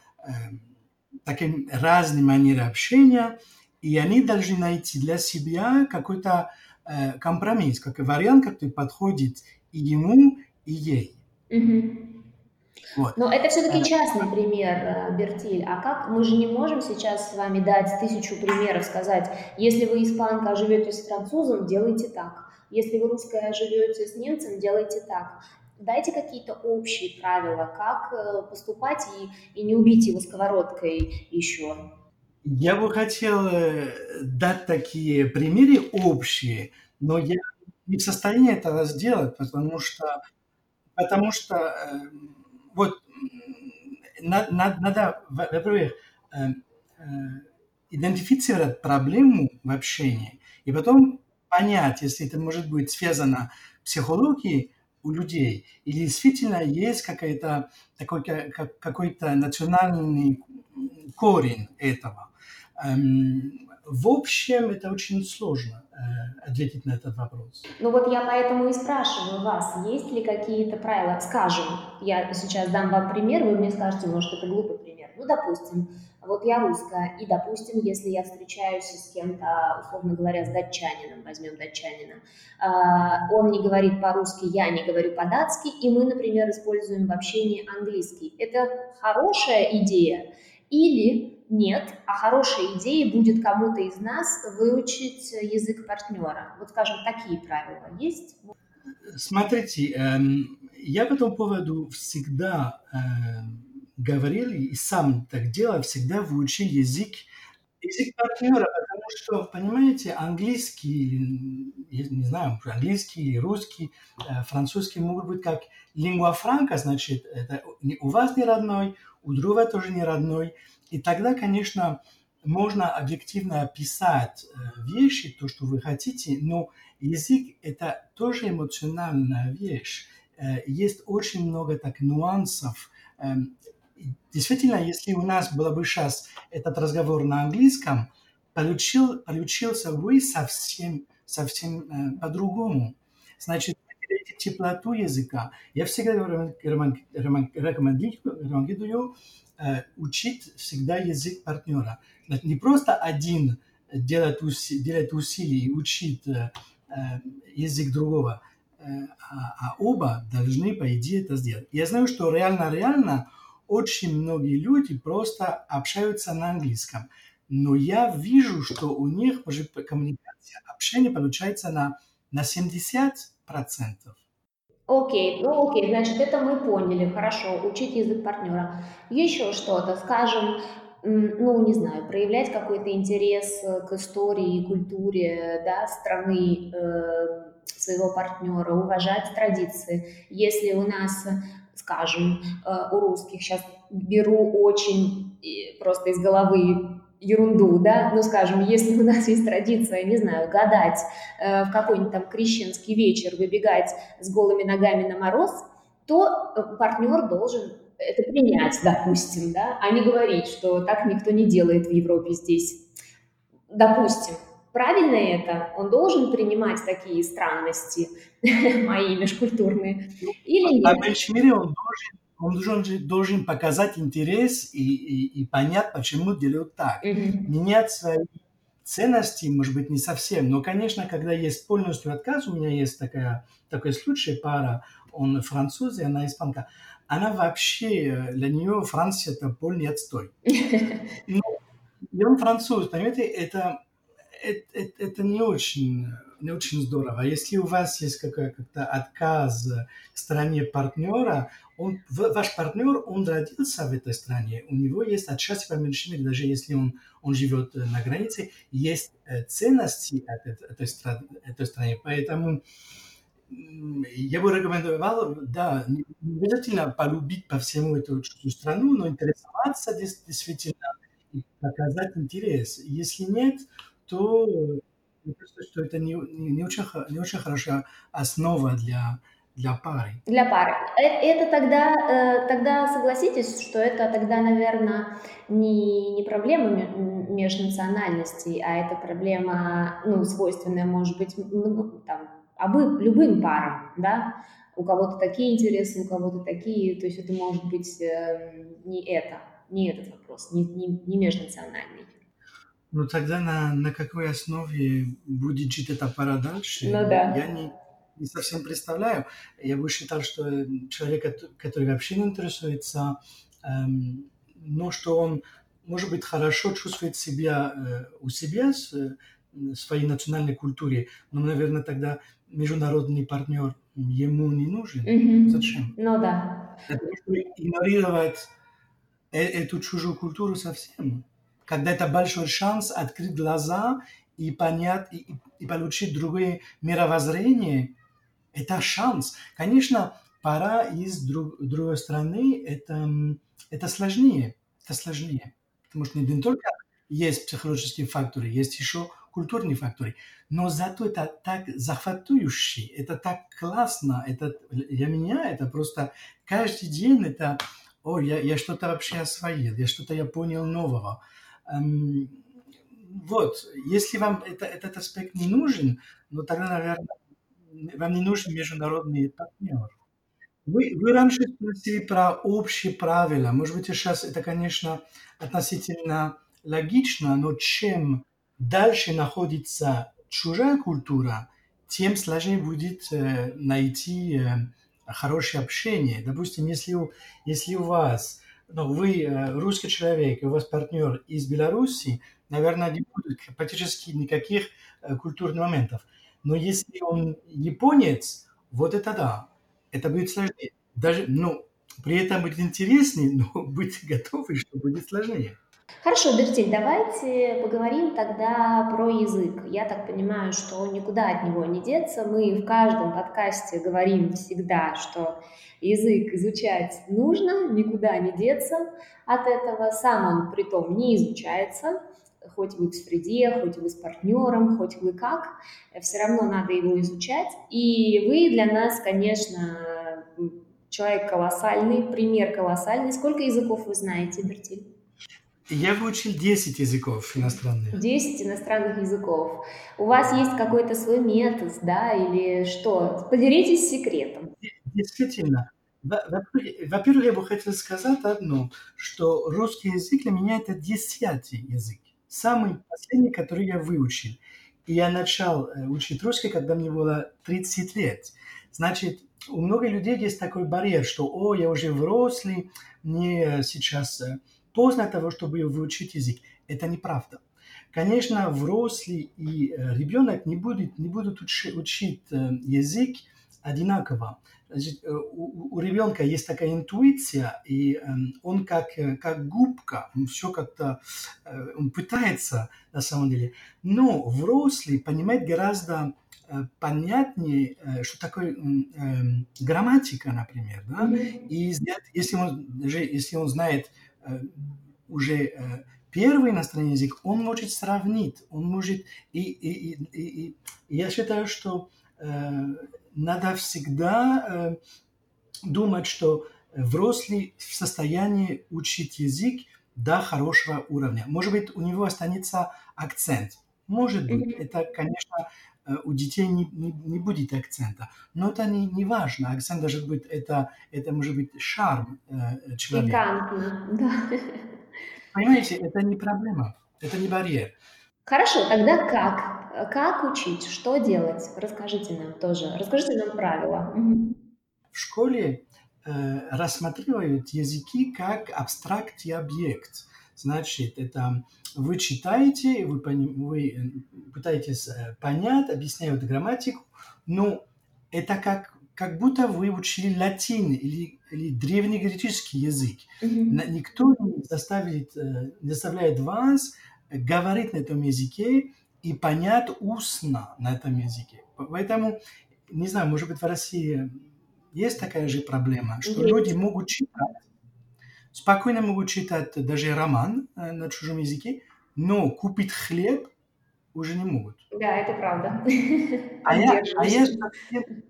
такие разные манеры общения, и они должны найти для себя какой-то э, компромисс, как вариант, который подходит и ему, и ей. Угу. Вот. Но это все-таки э, частный пример, э, Бертиль. А как мы же не можем сейчас с вами дать тысячу примеров, сказать, если вы испанка, а живете с французом, делайте так. Если вы русская, а живете с немцем, делайте так дайте какие-то общие правила, как э, поступать и, и не убить его сковородкой еще. Я бы хотел э, дать такие примеры общие, но я не в состоянии этого сделать, потому что, потому что э, вот надо, надо во-первых, идентифицировать проблему в общении и потом понять, если это может быть связано с психологией, у людей? Или действительно есть какая-то, такой, как, какой-то национальный корень этого? Эм, в общем, это очень сложно э, ответить на этот вопрос. Ну вот я поэтому и спрашиваю вас, есть ли какие-то правила? Скажем, я сейчас дам вам пример, вы мне скажете, может, это глупый пример. Ну, допустим, вот я русская, и, допустим, если я встречаюсь с кем-то, условно говоря, с датчанином, возьмем датчанина, а, он не говорит по-русски, я не говорю по-датски, и мы, например, используем в общении английский. Это хорошая идея или нет, а хорошая идея будет кому-то из нас выучить язык партнера? Вот, скажем, такие правила есть? Смотрите, эм, я по этому поводу всегда эм, говорил и сам так делал, всегда выучил язык, язык партнера, потому что, понимаете, английский, не знаю, английский, русский, э, французский могут быть как лингва франка, значит, это у вас не родной, у друга тоже не родной. И тогда, конечно, можно объективно описать э, вещи, то, что вы хотите, но язык – это тоже эмоциональная вещь. Э, есть очень много так нюансов. Действительно, если у нас был бы сейчас этот разговор на английском, получил, получился вы совсем, совсем э, по-другому. Значит, теплоту языка. Я всегда рекомендую э, учить всегда язык партнера. Не просто один делать, уси, делать усилия и учить э, язык другого, а, а оба должны, по идее, это сделать. Я знаю, что реально-реально очень многие люди просто общаются на английском. Но я вижу, что у них может, коммуникация, общение получается на, на 70%. Окей, ну окей, значит, это мы поняли, хорошо, учить язык партнера. Еще что-то, скажем, ну, не знаю, проявлять какой-то интерес к истории и культуре да, страны э, своего партнера, уважать традиции. Если у нас, скажем, э, у русских. Сейчас беру очень просто из головы ерунду, да, ну, скажем, если у нас есть традиция, не знаю, гадать э, в какой-нибудь там крещенский вечер, выбегать с голыми ногами на мороз, то э, партнер должен это принять, допустим, да, а не говорить, что так никто не делает в Европе здесь. Допустим, правильно это? Он должен принимать такие странности <laughs> мои межкультурные или нет? Меньшей мере он должен он должен, должен показать интерес и, и, и понять, почему делают так. Mm-hmm. Менять свои ценности, может быть, не совсем, но, конечно, когда есть полностью отказ, у меня есть такая, такой случай, пара, он француз, и она испанка, она вообще, для нее Франция это полный отстой. <laughs> Но, и он француз, понимаете, это, это, это, это не очень не очень здорово. Если у вас есть какой-то отказ в стране партнера, он, ваш партнер, он родился в этой стране, у него есть отчасти по меньшей мере, даже если он, он живет на границе, есть ценности от этой, этой страны. Поэтому я бы рекомендовал, да, не обязательно полюбить по всему эту страну, но интересоваться действительно и показать интерес. Если нет, то мне кажется, что это не, не, очень, не очень хорошая основа для, для пары. Для пары. Э, это тогда, э, тогда согласитесь, что это тогда, наверное, не, не проблема межнациональностей, а это проблема, ну, свойственная, может быть, ну, там, обы, любым парам, да? У кого-то такие интересы, у кого-то такие, то есть это может быть э, не это, не этот вопрос, не, не, не межнациональный. Ну тогда на, на какой основе будет жить эта пара дальше? Ну да. Я не, не совсем представляю. Я бы считал, что человек, который вообще не интересуется, эм, но что он, может быть, хорошо чувствует себя э, у себя, с, э, своей национальной культуре, но, наверное, тогда международный партнер ему не нужен. Mm-hmm. Зачем? Ну да. Это игнорировать э, эту чужую культуру совсем когда это большой шанс открыть глаза и понять, и, и получить другое мировоззрение, это шанс. Конечно, пора из друг, другой страны, это, это сложнее, это сложнее. Потому что не только есть психологические факторы, есть еще культурные факторы. Но зато это так захватывающе, это так классно, это для меня это просто каждый день это, о, я, я что-то вообще освоил, я что-то я понял нового. Эм, вот, если вам это, этот аспект не нужен, ну тогда, наверное, вам не нужен международный партнер. Вы, вы раньше спросили про общие правила. Может быть, сейчас это, конечно, относительно логично, но чем дальше находится чужая культура, тем сложнее будет э, найти э, хорошее общение. Допустим, если у, если у вас но вы э, русский человек, у вас партнер из Беларуси, наверное, не будет практически никаких э, культурных моментов. Но если он японец, вот это да, это будет сложнее. Даже, ну, при этом будет интереснее, <laughs> но быть готовы, что будет сложнее. Хорошо, Бертиль, давайте поговорим тогда про язык. Я так понимаю, что никуда от него не деться. Мы в каждом подкасте говорим всегда, что язык изучать нужно, никуда не деться от этого. Сам он при том не изучается, хоть вы в среде, хоть вы с партнером, хоть вы как, все равно надо его изучать. И вы для нас, конечно, человек колоссальный, пример колоссальный. Сколько языков вы знаете, Бертиль? Я выучил 10 языков иностранных. 10 иностранных языков. У вас есть какой-то свой метод, да, или что? Поделитесь секретом. Действительно. Во-первых, я бы хотел сказать одно, что русский язык для меня это десятый язык. Самый последний, который я выучил. И я начал э, учить русский, когда мне было 30 лет. Значит, у многих людей есть такой барьер, что «О, я уже взрослый, мне сейчас э, поздно того, чтобы выучить язык. Это неправда. Конечно, взрослый и э, ребенок не будут, не будут учи, учить э, язык одинаково. Значит, э, у, у ребенка есть такая интуиция, и эм, он как, как губка, он все как-то, он пытается на самом деле. Но взрослый понимает гораздо понятнее, что такое эм, грамматика, например, да, и если он, даже если он знает уже э, первый иностранный язык, он может сравнить, он может... И, и, и, и, и я считаю, что э, надо всегда э, думать, что взрослый в состоянии учить язык до хорошего уровня. Может быть, у него останется акцент. Может быть, mm-hmm. это, конечно, Э, у детей не, не, не будет акцента. Но это не, не важно. Акцент даже быть, это, это может быть шарм э, человека. Пикантно, да. Понимаете, это не проблема, это не барьер. Хорошо, тогда как? Как учить? Что делать? Расскажите нам тоже. Расскажите нам правила. В школе э, рассматривают языки как абстракт и объект. Значит, это вы читаете, вы, вы э, пытаетесь э, понять, объясняют грамматику, но это как, как будто вы учили латин или, или древнегреческий язык. Mm-hmm. Никто не заставит, э, не заставляет вас говорить на этом языке и понять устно на этом языке. Поэтому, не знаю, может быть, в России есть такая же проблема, что mm-hmm. люди могут читать, спокойно могут читать даже роман э, на чужом языке, но купить хлеб уже не могут. Да, это правда. А я, а я совсем,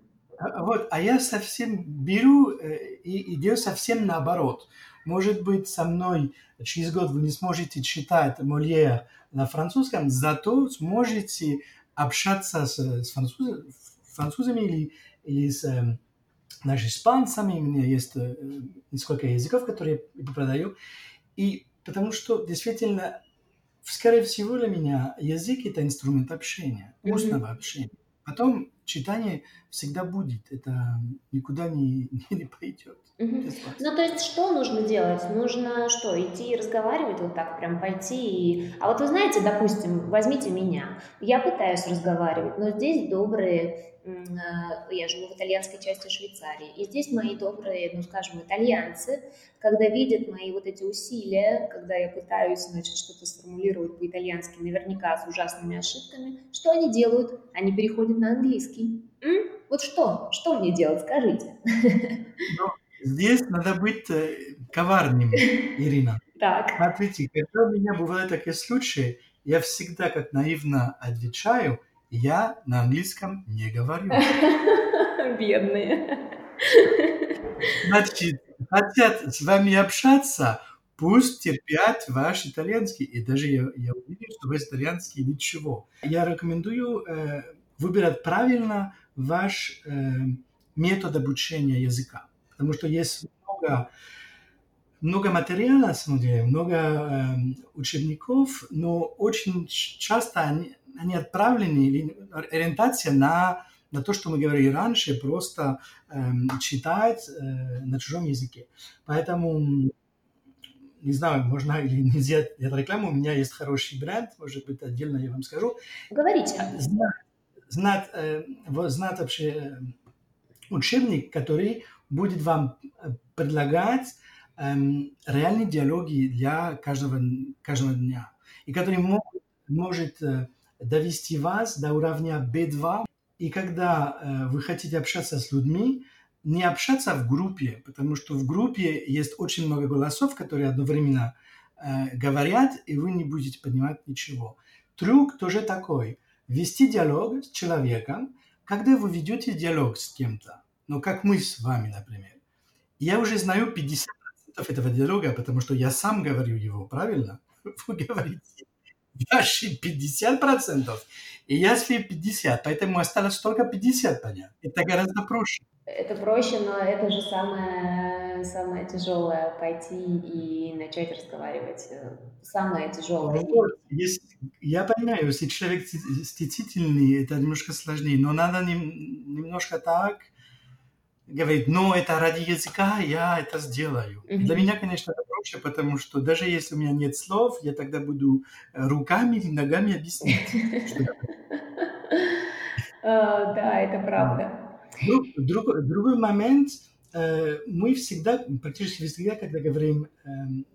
вот, а я совсем беру э, и, и делаю совсем наоборот. Может быть, со мной через год вы не сможете читать Мольер на французском, зато сможете общаться с, с француз, французами или, или с эм, нашими испанцами, у меня есть э, несколько языков, которые я преподаю, и потому что действительно, скорее всего для меня язык это инструмент общения, устного mm-hmm. общения. Потом читание всегда будет, это никуда не, не, <laughs> не пойдет. Угу. Ну, то есть, что нужно делать? Нужно что, идти и разговаривать вот так, прям пойти и... А вот вы знаете, допустим, возьмите меня, я пытаюсь разговаривать, но здесь добрые я живу в итальянской части Швейцарии, и здесь мои добрые, ну, скажем, итальянцы, когда видят мои вот эти усилия, когда я пытаюсь, значит, что-то сформулировать по-итальянски, наверняка с ужасными ошибками, что они делают? Они переходят на английский. М? Вот что? Что мне делать, скажите? Но здесь надо быть э, коварным, Ирина. <laughs> Так. Смотрите, когда у меня бывают такие случаи, я всегда как наивно отвечаю – я на английском не говорю. <laughs> Бедные. Значит, хотят с вами общаться, пусть терпят ваш итальянский. И даже я, я уверен, что ваш итальянский ничего. Я рекомендую э, выбирать правильно ваш э, метод обучения языка. Потому что есть много, много материала, смотри, много э, учебников, но очень часто они, они отправлены, или ориентация на, на то, что мы говорили раньше, просто э, читать э, на чужом языке. Поэтому, не знаю, можно или нельзя делать рекламу, у меня есть хороший бренд, может быть, отдельно я вам скажу. Говорите. Знать, знать, э, знать вообще э, учебник, который будет вам предлагать эм, реальные диалоги для каждого, каждого дня, и который мог, может э, довести вас до уровня B2. И когда э, вы хотите общаться с людьми, не общаться в группе, потому что в группе есть очень много голосов, которые одновременно э, говорят, и вы не будете понимать ничего. Трюк тоже такой. Вести диалог с человеком, когда вы ведете диалог с кем-то, ну, как мы с вами, например. Я уже знаю 50% этого диалога, потому что я сам говорю его, правильно? <laughs> Вы говорите ваши 50%, и свои 50%, поэтому осталось только 50 понять. Это гораздо проще. Это проще, но это же самое, самое тяжелое пойти и начать разговаривать. Самое тяжелое. Вот, если, я понимаю, если человек стеснительный, это немножко сложнее, но надо немножко так говорить, но это ради языка, я это сделаю. Mm-hmm. Для меня, конечно, это проще, потому что даже если у меня нет слов, я тогда буду руками или ногами объяснять. <laughs> Да, это правда. Друг, другой момент, э, мы всегда, практически всегда, когда говорим э,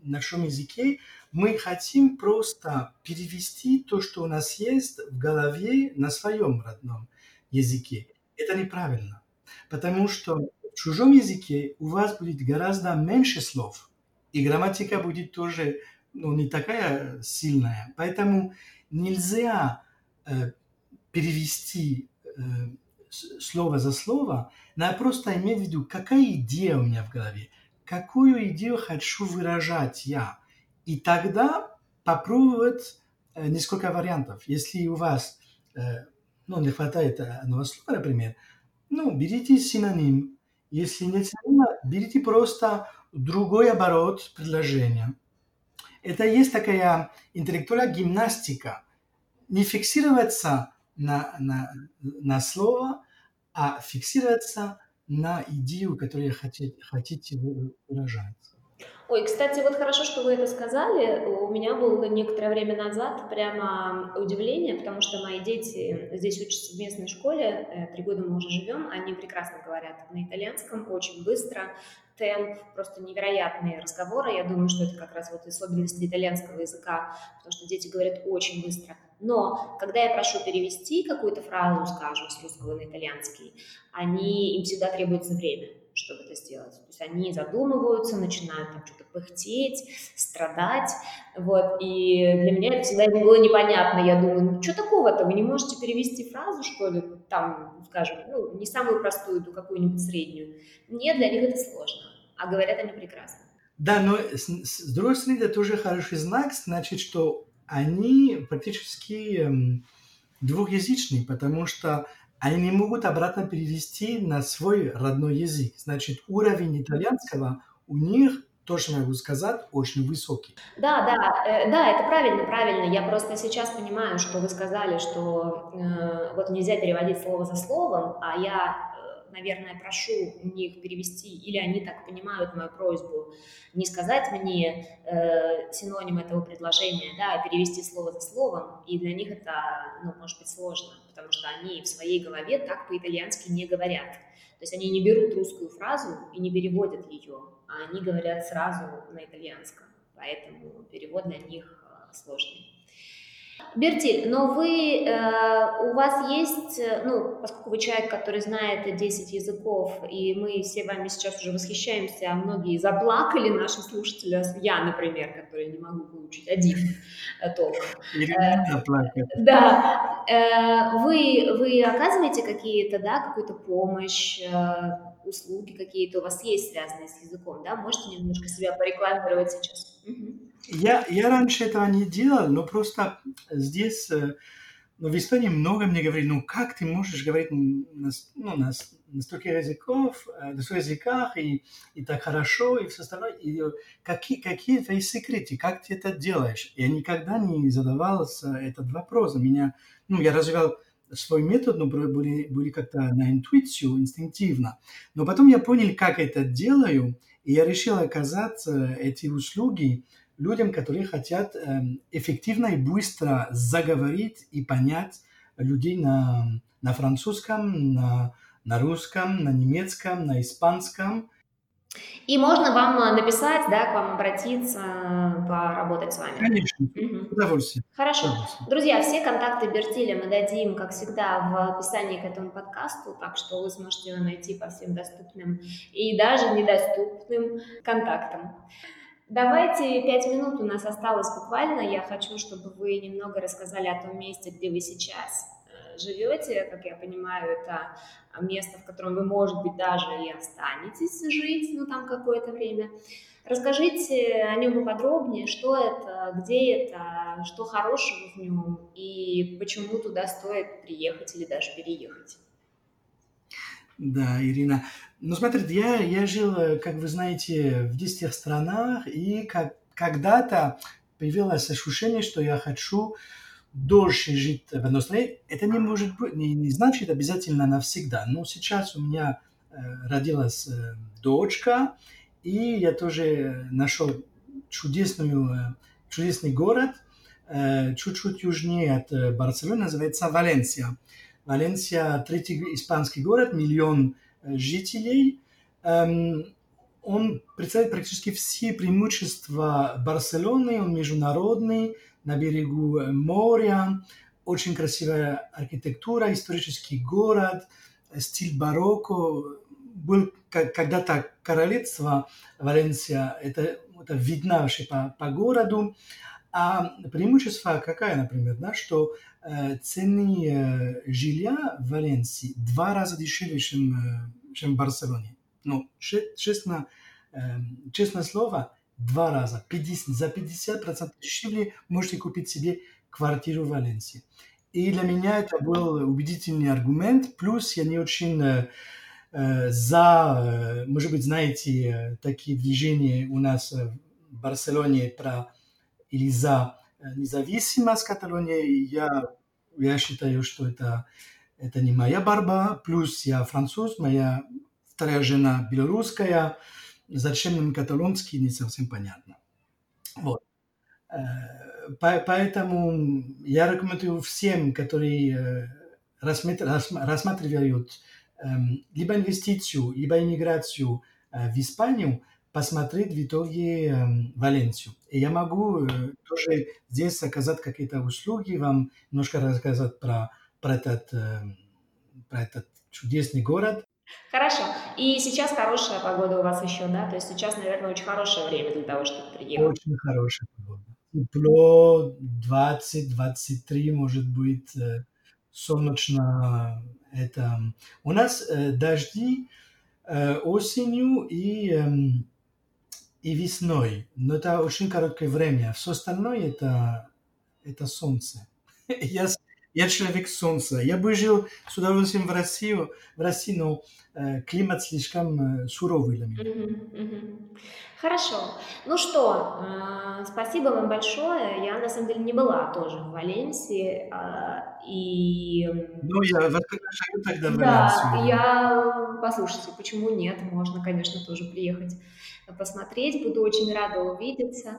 на нашем языке, мы хотим просто перевести то, что у нас есть в голове на своем родном языке. Это неправильно, потому что в чужом языке у вас будет гораздо меньше слов, и грамматика будет тоже ну, не такая сильная. Поэтому нельзя э, перевести э, слово за слово, надо просто иметь в виду, какая идея у меня в голове, какую идею хочу выражать я. И тогда попробовать э, несколько вариантов. Если у вас э, ну, не хватает одного слова, например, ну, берите синоним. Если нет синонима, берите просто другой оборот предложения. Это есть такая интеллектуальная гимнастика. Не фиксироваться на, на, на слово, а фиксироваться на идею, которую хотите, хотите выражать. Ой, кстати, вот хорошо, что вы это сказали. У меня было некоторое время назад прямо удивление, потому что мои дети здесь учатся в местной школе, э, три года мы уже живем, они прекрасно говорят на итальянском, очень быстро, темп, просто невероятные разговоры. Я думаю, что это как раз вот особенность итальянского языка, потому что дети говорят очень быстро. Но когда я прошу перевести какую-то фразу, скажем, с русского на итальянский, они, им всегда требуется время, чтобы это сделать. То есть они задумываются, начинают там что-то пыхтеть, страдать, вот, и для меня это всегда было непонятно. Я думаю, ну что такого-то, вы не можете перевести фразу, что ли, там, скажем, ну, не самую простую, то какую-нибудь среднюю. Нет, для них это сложно, а говорят они прекрасно. Да, но с, с другой стороны, это тоже хороший знак, значит, что они практически эм, двухязычные, потому что они не могут обратно перевести на свой родной язык. Значит, уровень итальянского у них тоже могу сказать, очень высокий. Да, да, э, да, это правильно, правильно. Я просто сейчас понимаю, что вы сказали, что э, вот нельзя переводить слово за словом, а я наверное, прошу у них перевести, или они так понимают мою просьбу, не сказать мне э, синоним этого предложения, да, а перевести слово за словом, и для них это, ну, может быть, сложно, потому что они в своей голове так по-итальянски не говорят. То есть они не берут русскую фразу и не переводят ее, а они говорят сразу на итальянском, поэтому перевод для них э, сложный. Бертиль, но вы, э, у вас есть, э, ну, поскольку вы человек, который знает 10 языков, и мы все вами сейчас уже восхищаемся, а многие заплакали, наши слушатели, я, например, который не могу выучить один э, толком. Э, да. Э, вы, вы оказываете какие-то, да, какую-то помощь, э, услуги какие-то у вас есть, связанные с языком, да? Можете немножко себя порекламировать сейчас? Угу. Я, я раньше этого не делал, но просто здесь, э, ну, в Эстонии много мне говорили, ну, как ты можешь говорить на, ну, на, на столько языков, э, на столько языках, и, и так хорошо, и все остальное. И какие, какие твои секреты, как ты это делаешь? Я никогда не задавался этот вопрос. Меня, ну, я развивал свой метод, но были, были как-то на интуицию, инстинктивно. Но потом я понял, как это делаю, и я решил оказать э, эти услуги людям, которые хотят эм, эффективно и быстро заговорить и понять людей на, на французском, на, на русском, на немецком, на испанском. И можно вам э, написать, да, к вам обратиться, поработать с вами. Конечно, угу. удовольствие. Хорошо. Удовольствие. Друзья, все контакты Бертиля мы дадим, как всегда, в описании к этому подкасту, так что вы сможете его найти по всем доступным и даже недоступным контактам. Давайте, пять минут у нас осталось буквально. Я хочу, чтобы вы немного рассказали о том месте, где вы сейчас э, живете. Как я понимаю, это место, в котором вы, может быть, даже и останетесь жить, ну, там какое-то время. Расскажите о нем поподробнее, что это, где это, что хорошего в нем и почему туда стоит приехать или даже переехать. Да, Ирина. Ну, смотрите, я, я жил, э, как вы знаете, в 10 странах, и как, когда-то появилось ощущение, что я хочу дольше жить в одной стране. Это не может быть, не, не значит обязательно навсегда. Но сейчас у меня э, родилась э, дочка, и я тоже нашел чудесную, э, чудесный город, э, чуть-чуть южнее от э, Барселоны, называется Валенсия. Валенсия – третий испанский город, миллион э, жителей. Эм, он представляет практически все преимущества Барселоны, он международный, на берегу э, моря, очень красивая архитектура, исторический город, стиль барокко. Был когда-то королевство Валенсия, это, это видно вообще по, по городу. А преимущество какая, например, да, что э, цены э, жилья в Валенсии два раза дешевле, чем, э, чем в Барселоне. Ну, честно, э, честное слово, два раза, 50, за 50% дешевле можете купить себе квартиру в Валенсии. И для меня это был убедительный аргумент. Плюс я не очень э, э за, э, может быть, знаете, э, такие движения у нас в Барселоне про или за независимость Каталонии, я, я считаю, что это, это не моя борьба. Плюс я француз, моя вторая жена белорусская. Зачем нам каталонский, не совсем понятно. Вот. Поэтому я рекомендую всем, которые рассматривают либо инвестицию, либо иммиграцию в Испанию, посмотреть в итоге э, Валенсию. И я могу э, тоже здесь оказать какие-то услуги, вам немножко рассказать про, про, этот, э, про этот чудесный город. Хорошо. И сейчас хорошая погода у вас еще, да? То есть сейчас, наверное, очень хорошее время для того, чтобы приехать. Очень хорошая погода. Тепло 20-23, может быть, э, солнечно. Это... У нас э, дожди э, осенью и эм, и весной. Но это очень короткое время. Все остальное это, это солнце. <laughs> Я, я человек солнца. Я бы жил с удовольствием в России, в России но э, климат слишком э, суровый для меня. Хорошо. Ну что, э, спасибо вам большое. Я на самом деле не была тоже в Валенсии. Э, и... Ну, я вас приглашаю тогда в Валенсию. Да, я... Послушайте, почему нет? Можно, конечно, тоже приехать посмотреть. Буду очень рада увидеться.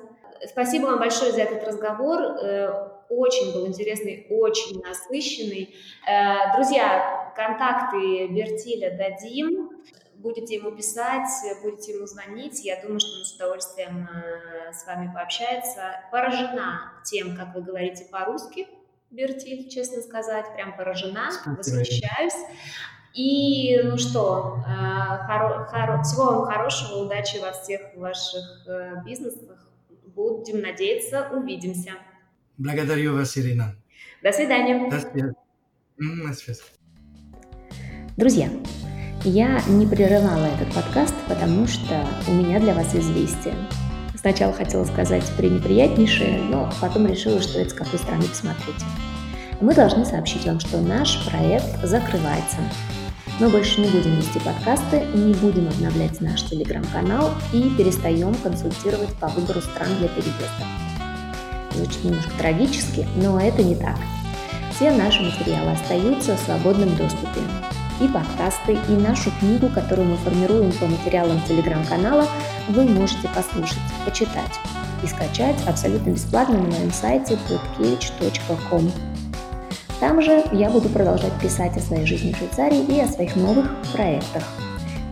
Спасибо вам большое за этот разговор. Очень был интересный, очень насыщенный. Э, друзья, контакты Бертиля дадим. Будете ему писать, будете ему звонить. Я думаю, что он с удовольствием э, с вами пообщается. Поражена тем, как вы говорите по-русски, Бертиль, честно сказать. Прям поражена, восхищаюсь. И ну что, э, хоро, хоро, всего вам хорошего, удачи во всех ваших бизнесах. Будем надеяться, увидимся. Благодарю вас, Ирина. До свидания. До свидания. До свидания. Друзья, я не прерывала этот подкаст, потому что у меня для вас известие. Сначала хотела сказать пренеприятнейшее, но потом решила, что это с какой стороны посмотреть. Мы должны сообщить вам, что наш проект закрывается. Мы больше не будем вести подкасты, не будем обновлять наш телеграм-канал и перестаем консультировать по выбору стран для переезда. Звучит немножко трагически, но это не так. Все наши материалы остаются в свободном доступе. И подкасты, и нашу книгу, которую мы формируем по материалам телеграм-канала, вы можете послушать, почитать и скачать абсолютно бесплатно на моем сайте podkevich.com. Там же я буду продолжать писать о своей жизни в Швейцарии и о своих новых проектах.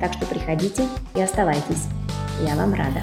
Так что приходите и оставайтесь. Я вам рада.